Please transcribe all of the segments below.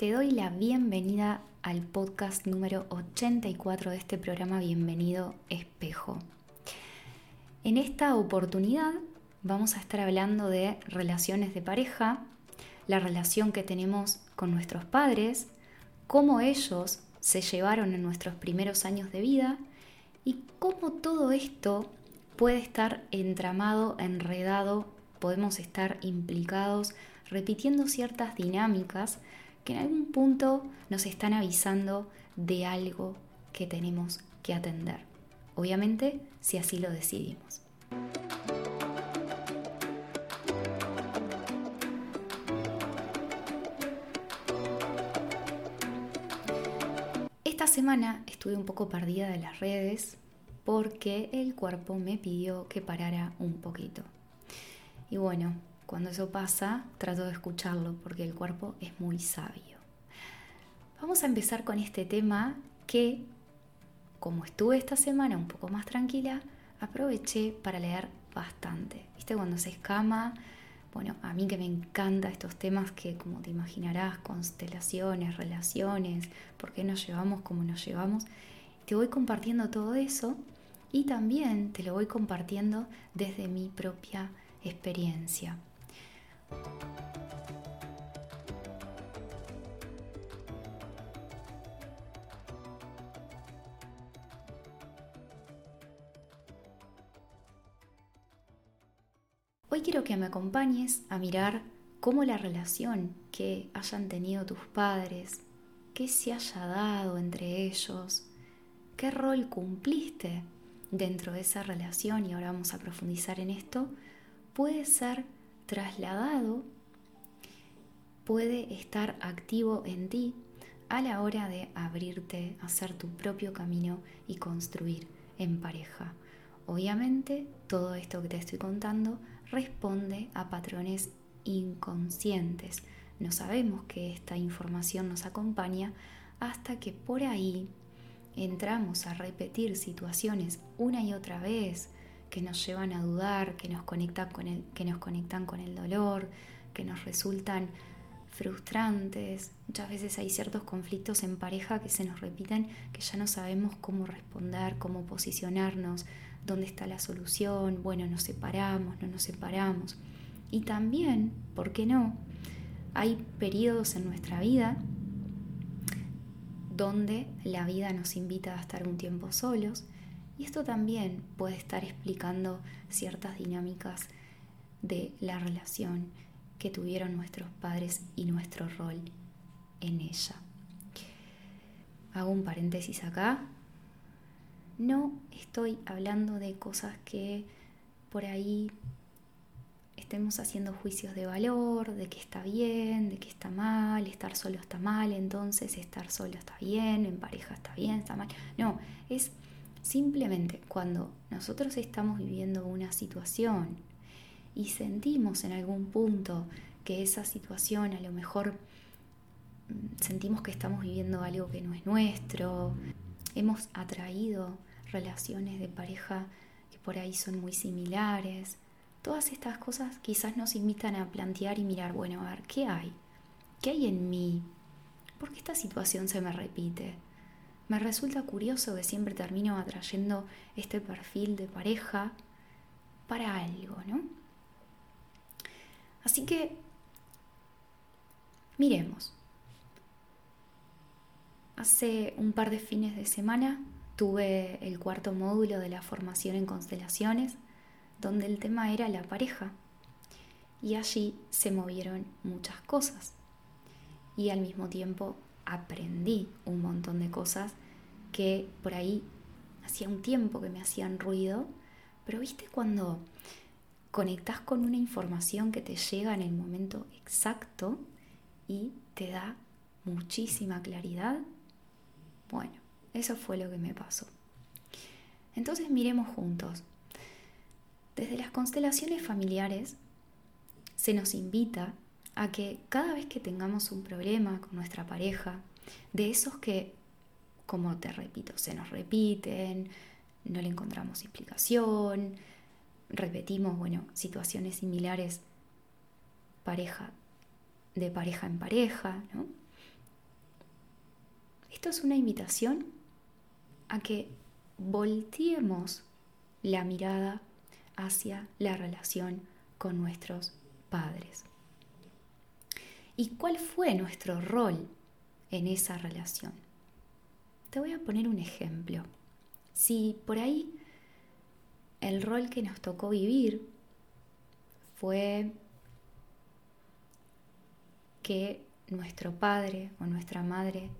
Te doy la bienvenida al podcast número 84 de este programa Bienvenido Espejo. En esta oportunidad vamos a estar hablando de relaciones de pareja, la relación que tenemos con nuestros padres, cómo ellos se llevaron en nuestros primeros años de vida y cómo todo esto puede estar entramado, enredado, podemos estar implicados repitiendo ciertas dinámicas que en algún punto nos están avisando de algo que tenemos que atender. Obviamente, si así lo decidimos. Esta semana estuve un poco perdida de las redes porque el cuerpo me pidió que parara un poquito. Y bueno, cuando eso pasa, trato de escucharlo porque el cuerpo es muy sabio. Vamos a empezar con este tema que, como estuve esta semana un poco más tranquila, aproveché para leer bastante. ¿Viste? Cuando se escama, bueno, a mí que me encantan estos temas que, como te imaginarás, constelaciones, relaciones, por qué nos llevamos como nos llevamos, te voy compartiendo todo eso y también te lo voy compartiendo desde mi propia experiencia. Hoy quiero que me acompañes a mirar cómo la relación que hayan tenido tus padres, qué se haya dado entre ellos, qué rol cumpliste dentro de esa relación, y ahora vamos a profundizar en esto, puede ser trasladado puede estar activo en ti a la hora de abrirte, hacer tu propio camino y construir en pareja. Obviamente, todo esto que te estoy contando responde a patrones inconscientes. No sabemos que esta información nos acompaña hasta que por ahí entramos a repetir situaciones una y otra vez que nos llevan a dudar, que nos conectan con el, que nos conectan con el dolor, que nos resultan frustrantes. Muchas veces hay ciertos conflictos en pareja que se nos repiten que ya no sabemos cómo responder, cómo posicionarnos, dónde está la solución, bueno, nos separamos, no nos separamos. Y también, ¿por qué no? Hay periodos en nuestra vida donde la vida nos invita a estar un tiempo solos y esto también puede estar explicando ciertas dinámicas de la relación que tuvieron nuestros padres y nuestro rol en ella. Hago un paréntesis acá. No estoy hablando de cosas que por ahí estemos haciendo juicios de valor, de que está bien, de que está mal, estar solo está mal, entonces estar solo está bien, en pareja está bien, está mal. No, es Simplemente cuando nosotros estamos viviendo una situación y sentimos en algún punto que esa situación a lo mejor mm, sentimos que estamos viviendo algo que no es nuestro, hemos atraído relaciones de pareja que por ahí son muy similares, todas estas cosas quizás nos invitan a plantear y mirar, bueno, a ver, ¿qué hay? ¿Qué hay en mí? ¿Por qué esta situación se me repite? Me resulta curioso que siempre termino atrayendo este perfil de pareja para algo, ¿no? Así que miremos. Hace un par de fines de semana tuve el cuarto módulo de la formación en constelaciones, donde el tema era la pareja. Y allí se movieron muchas cosas. Y al mismo tiempo aprendí un montón de cosas que por ahí hacía un tiempo que me hacían ruido, pero viste cuando conectas con una información que te llega en el momento exacto y te da muchísima claridad. Bueno, eso fue lo que me pasó. Entonces miremos juntos. Desde las constelaciones familiares se nos invita a que cada vez que tengamos un problema con nuestra pareja, de esos que como te repito, se nos repiten, no le encontramos explicación, repetimos, bueno, situaciones similares pareja, de pareja en pareja, ¿no? Esto es una invitación a que volteemos la mirada hacia la relación con nuestros padres. ¿Y cuál fue nuestro rol en esa relación? Te voy a poner un ejemplo. Si por ahí el rol que nos tocó vivir fue que nuestro padre o nuestra madre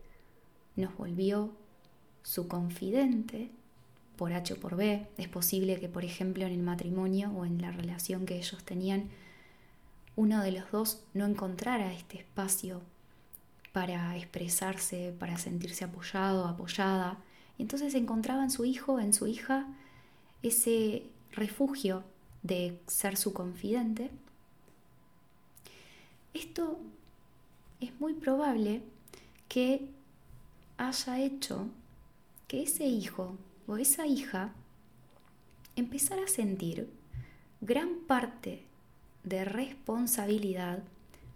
nos volvió su confidente por H o por B. Es posible que, por ejemplo, en el matrimonio o en la relación que ellos tenían, uno de los dos no encontrara este espacio para expresarse, para sentirse apoyado, apoyada. Y entonces encontraba en su hijo, en su hija, ese refugio de ser su confidente. Esto es muy probable que haya hecho que ese hijo o esa hija empezara a sentir gran parte de responsabilidad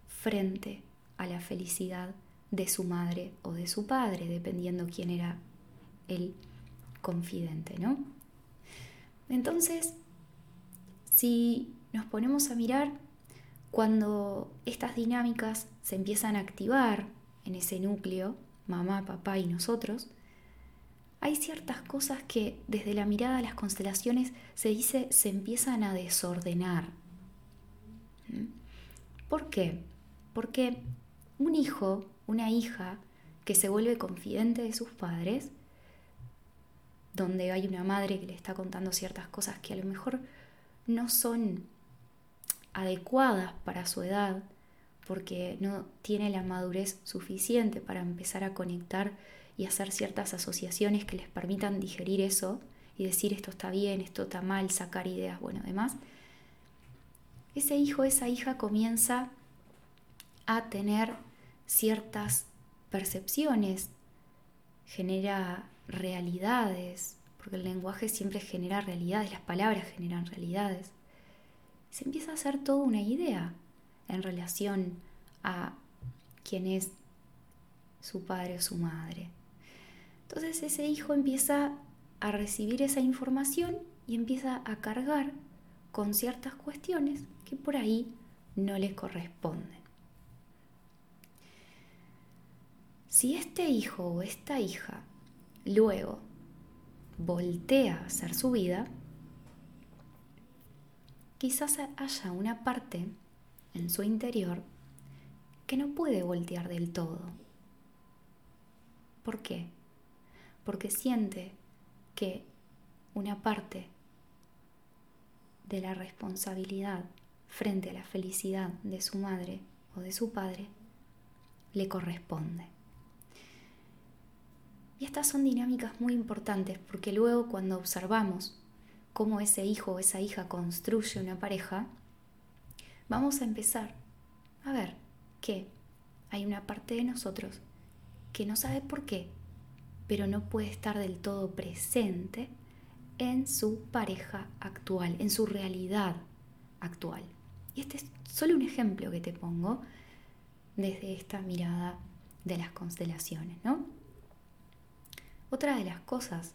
frente a la felicidad de su madre o de su padre, dependiendo quién era el confidente, ¿no? Entonces, si nos ponemos a mirar cuando estas dinámicas se empiezan a activar en ese núcleo, mamá, papá y nosotros, hay ciertas cosas que desde la mirada a las constelaciones se dice se empiezan a desordenar. ¿Mm? ¿Por qué? Porque un hijo, una hija que se vuelve confidente de sus padres, donde hay una madre que le está contando ciertas cosas que a lo mejor no son adecuadas para su edad, porque no tiene la madurez suficiente para empezar a conectar y hacer ciertas asociaciones que les permitan digerir eso y decir esto está bien, esto está mal, sacar ideas, bueno, además, ese hijo, esa hija comienza a tener ciertas percepciones, genera realidades, porque el lenguaje siempre genera realidades, las palabras generan realidades. Se empieza a hacer toda una idea en relación a quién es su padre o su madre. Entonces ese hijo empieza a recibir esa información y empieza a cargar con ciertas cuestiones que por ahí no le corresponden. Si este hijo o esta hija luego voltea a hacer su vida, quizás haya una parte en su interior que no puede voltear del todo. ¿Por qué? porque siente que una parte de la responsabilidad frente a la felicidad de su madre o de su padre le corresponde. Estas son dinámicas muy importantes porque luego cuando observamos cómo ese hijo o esa hija construye una pareja, vamos a empezar a ver que hay una parte de nosotros que no sabe por qué pero no puede estar del todo presente en su pareja actual, en su realidad actual. Y este es solo un ejemplo que te pongo desde esta mirada de las constelaciones, ¿no? Otra de las cosas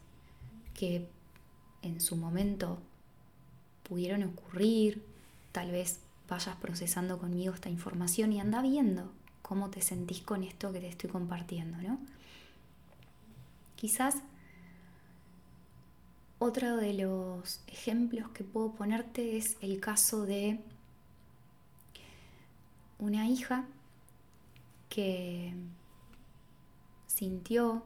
que en su momento pudieron ocurrir, tal vez vayas procesando conmigo esta información y anda viendo cómo te sentís con esto que te estoy compartiendo, ¿no? Quizás otro de los ejemplos que puedo ponerte es el caso de una hija que sintió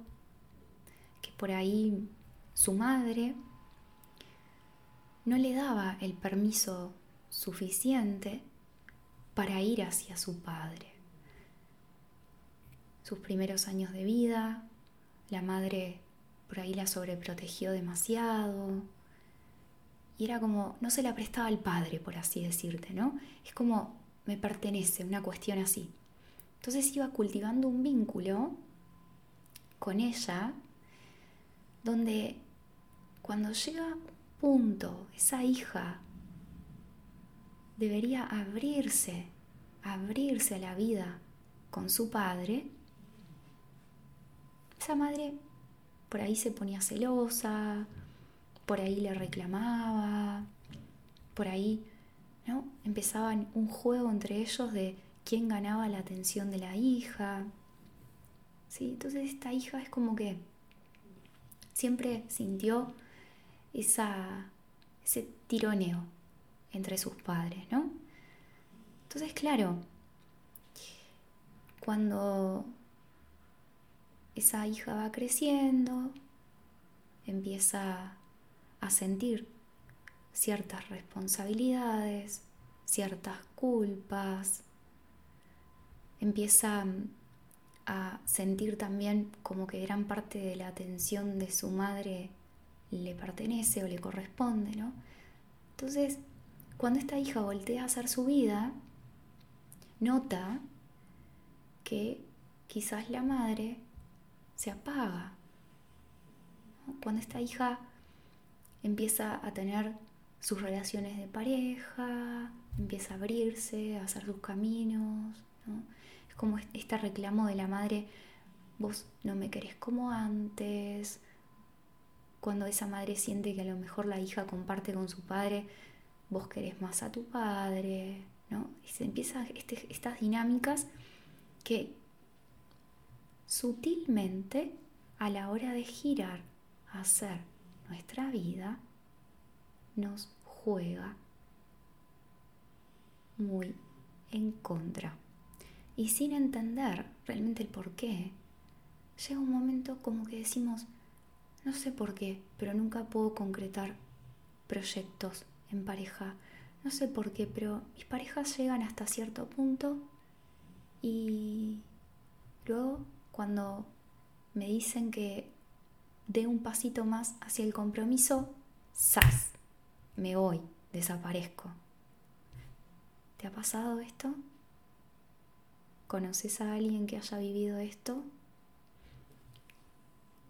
por ahí su madre no le daba el permiso suficiente para ir hacia su padre. Sus primeros años de vida, la madre por ahí la sobreprotegió demasiado. Y era como, no se la prestaba al padre, por así decirte, ¿no? Es como, me pertenece, una cuestión así. Entonces iba cultivando un vínculo con ella, donde cuando llega punto, esa hija debería abrirse, abrirse a la vida con su padre, esa madre por ahí se ponía celosa, por ahí le reclamaba, por ahí ¿no? empezaban un juego entre ellos de quién ganaba la atención de la hija. ¿sí? Entonces esta hija es como que siempre sintió esa, ese tironeo entre sus padres, ¿no? Entonces, claro, cuando esa hija va creciendo, empieza a sentir ciertas responsabilidades, ciertas culpas, empieza a sentir también como que gran parte de la atención de su madre le pertenece o le corresponde, ¿no? Entonces, cuando esta hija voltea a hacer su vida, nota que quizás la madre se apaga. Cuando esta hija empieza a tener sus relaciones de pareja, empieza a abrirse, a hacer sus caminos, como este reclamo de la madre, vos no me querés como antes, cuando esa madre siente que a lo mejor la hija comparte con su padre, vos querés más a tu padre, ¿no? Y se empiezan este, estas dinámicas que sutilmente a la hora de girar hacer nuestra vida nos juega muy en contra. Y sin entender realmente el por qué, llega un momento como que decimos, no sé por qué, pero nunca puedo concretar proyectos en pareja. No sé por qué, pero mis parejas llegan hasta cierto punto y luego cuando me dicen que dé un pasito más hacia el compromiso, ¡zas! Me voy, desaparezco. ¿Te ha pasado esto? ¿Conoces a alguien que haya vivido esto?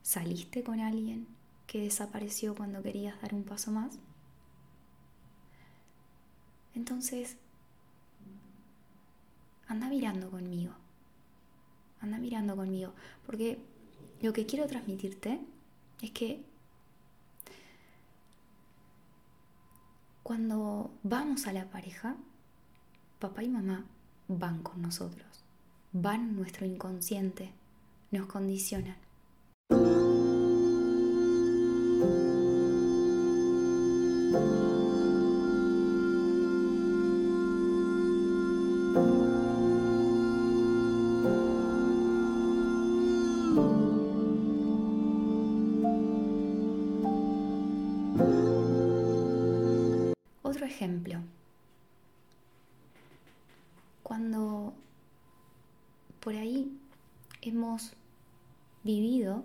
¿Saliste con alguien que desapareció cuando querías dar un paso más? Entonces, anda mirando conmigo, anda mirando conmigo, porque lo que quiero transmitirte es que cuando vamos a la pareja, papá y mamá van con nosotros, van nuestro inconsciente, nos condicionan. Otro ejemplo. Cuando por ahí hemos vivido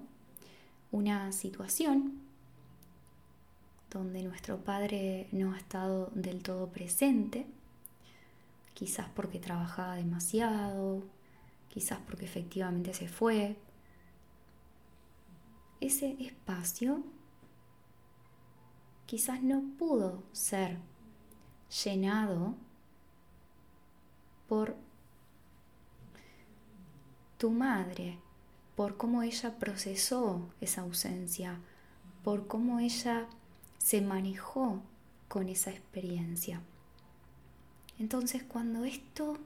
una situación donde nuestro padre no ha estado del todo presente, quizás porque trabajaba demasiado, quizás porque efectivamente se fue. Ese espacio quizás no pudo ser llenado por tu madre, por cómo ella procesó esa ausencia, por cómo ella se manejó con esa experiencia. Entonces cuando esto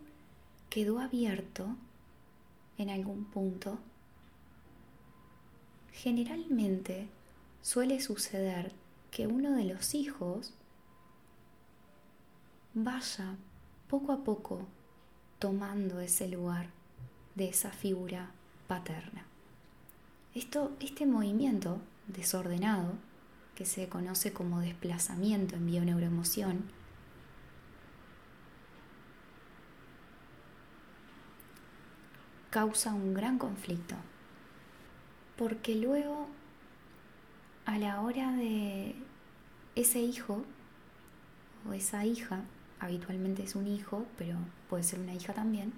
quedó abierto en algún punto, generalmente suele suceder que uno de los hijos vaya poco a poco tomando ese lugar de esa figura paterna. Esto, este movimiento desordenado, que se conoce como desplazamiento en bioneuroemoción, causa un gran conflicto, porque luego a la hora de ese hijo o esa hija, habitualmente es un hijo, pero puede ser una hija también,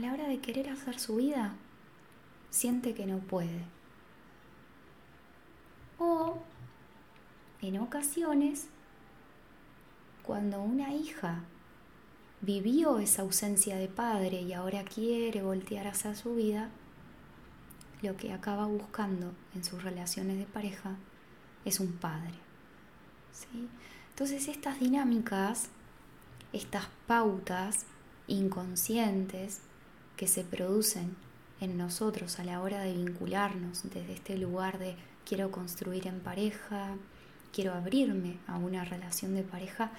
a la hora de querer hacer su vida, siente que no puede. O, en ocasiones, cuando una hija vivió esa ausencia de padre y ahora quiere voltear a hacer su vida, lo que acaba buscando en sus relaciones de pareja es un padre. ¿sí? Entonces estas dinámicas, estas pautas inconscientes que se producen en nosotros a la hora de vincularnos desde este lugar de quiero construir en pareja, quiero abrirme a una relación de pareja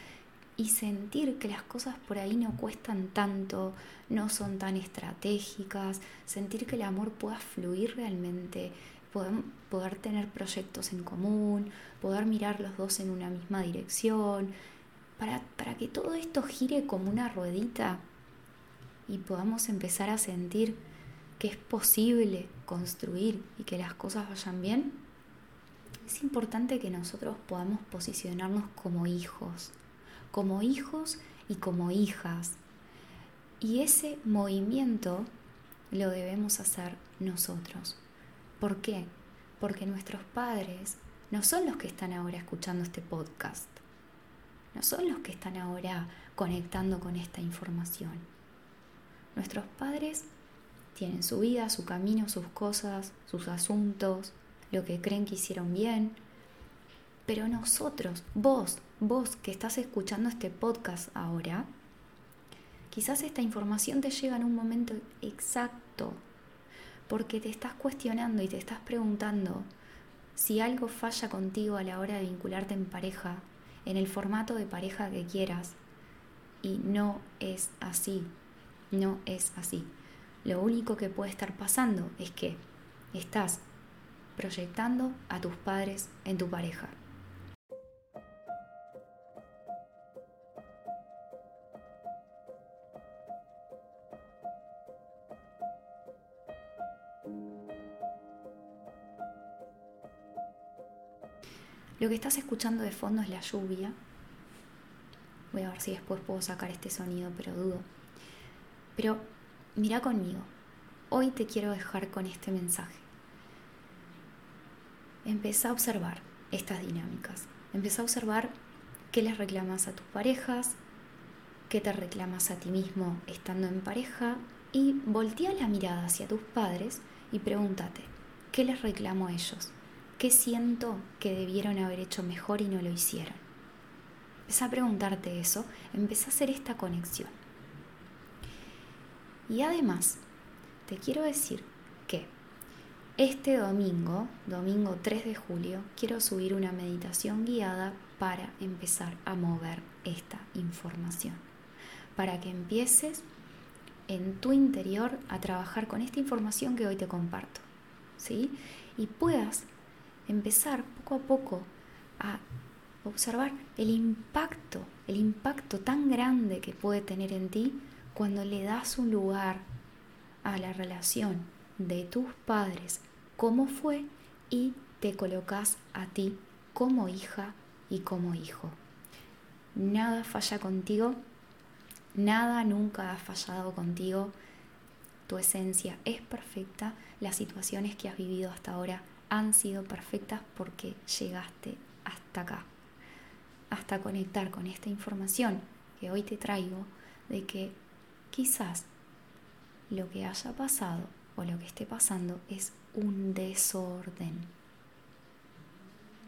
y sentir que las cosas por ahí no cuestan tanto, no son tan estratégicas, sentir que el amor pueda fluir realmente, poder, tener proyectos en común, poder mirar los dos en una misma dirección, para, para que todo esto gire como una ruedita y podamos empezar a sentir que es posible construir y que las cosas vayan bien, es importante que nosotros podamos posicionarnos como hijos, como hijos y como hijas. Y ese movimiento lo debemos hacer nosotros. ¿Por qué? Porque nuestros padres no son los que están ahora escuchando este podcast, no son los que están ahora conectando con esta información. Nuestros padres tienen su vida, su camino, sus cosas, sus asuntos, lo que creen que hicieron bien. Pero nosotros, vos, vos que estás escuchando este podcast ahora, quizás esta información te llega en un momento exacto, porque te estás cuestionando y te estás preguntando si algo falla contigo a la hora de vincularte en pareja, en el formato de pareja que quieras. Y no es así, no es así. Lo único que puede estar pasando es que estás proyectando a tus padres en tu pareja. Lo que estás escuchando de fondo es la lluvia. Voy a ver si después puedo sacar este sonido, pero dudo. Pero mira conmigo, hoy te quiero dejar con este mensaje. Empieza a observar estas dinámicas. Empieza a observar qué les reclamas a tus parejas, qué te reclamas a ti mismo estando en pareja y voltea la mirada hacia tus padres y pregúntate, ¿qué les reclamo a ellos? ¿Qué siento que debieron haber hecho mejor y no lo hicieron? Empieza a preguntarte eso, empieza a hacer esta conexión. Y además, te quiero decir que este domingo, domingo 3 de julio, quiero subir una meditación guiada para empezar a mover esta información. Para que empieces en tu interior a trabajar con esta información que hoy te comparto. ¿sí? Y puedas empezar poco a poco a observar el impacto, el impacto tan grande que puede tener en ti cuando le das un lugar a la relación de tus padres, cómo fue, y te colocas a ti como hija y como hijo. Nada falla contigo, nada nunca ha fallado contigo. Tu esencia es perfecta, las situaciones que has vivido hasta ahora han sido perfectas porque llegaste hasta acá, hasta conectar con esta información que hoy te traigo de que Quizás lo que haya pasado o lo que esté pasando es un desorden.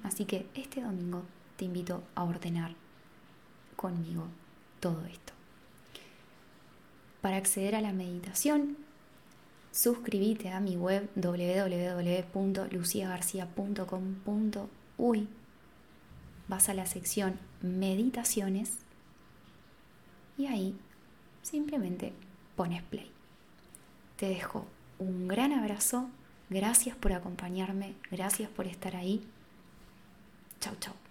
Así que este domingo te invito a ordenar conmigo todo esto. Para acceder a la meditación, suscríbete a mi web www.luciagarcia.com.uy. Vas a la sección Meditaciones y ahí simplemente pones play. Te dejo un gran abrazo, gracias por acompañarme, gracias por estar ahí. Chau, chau.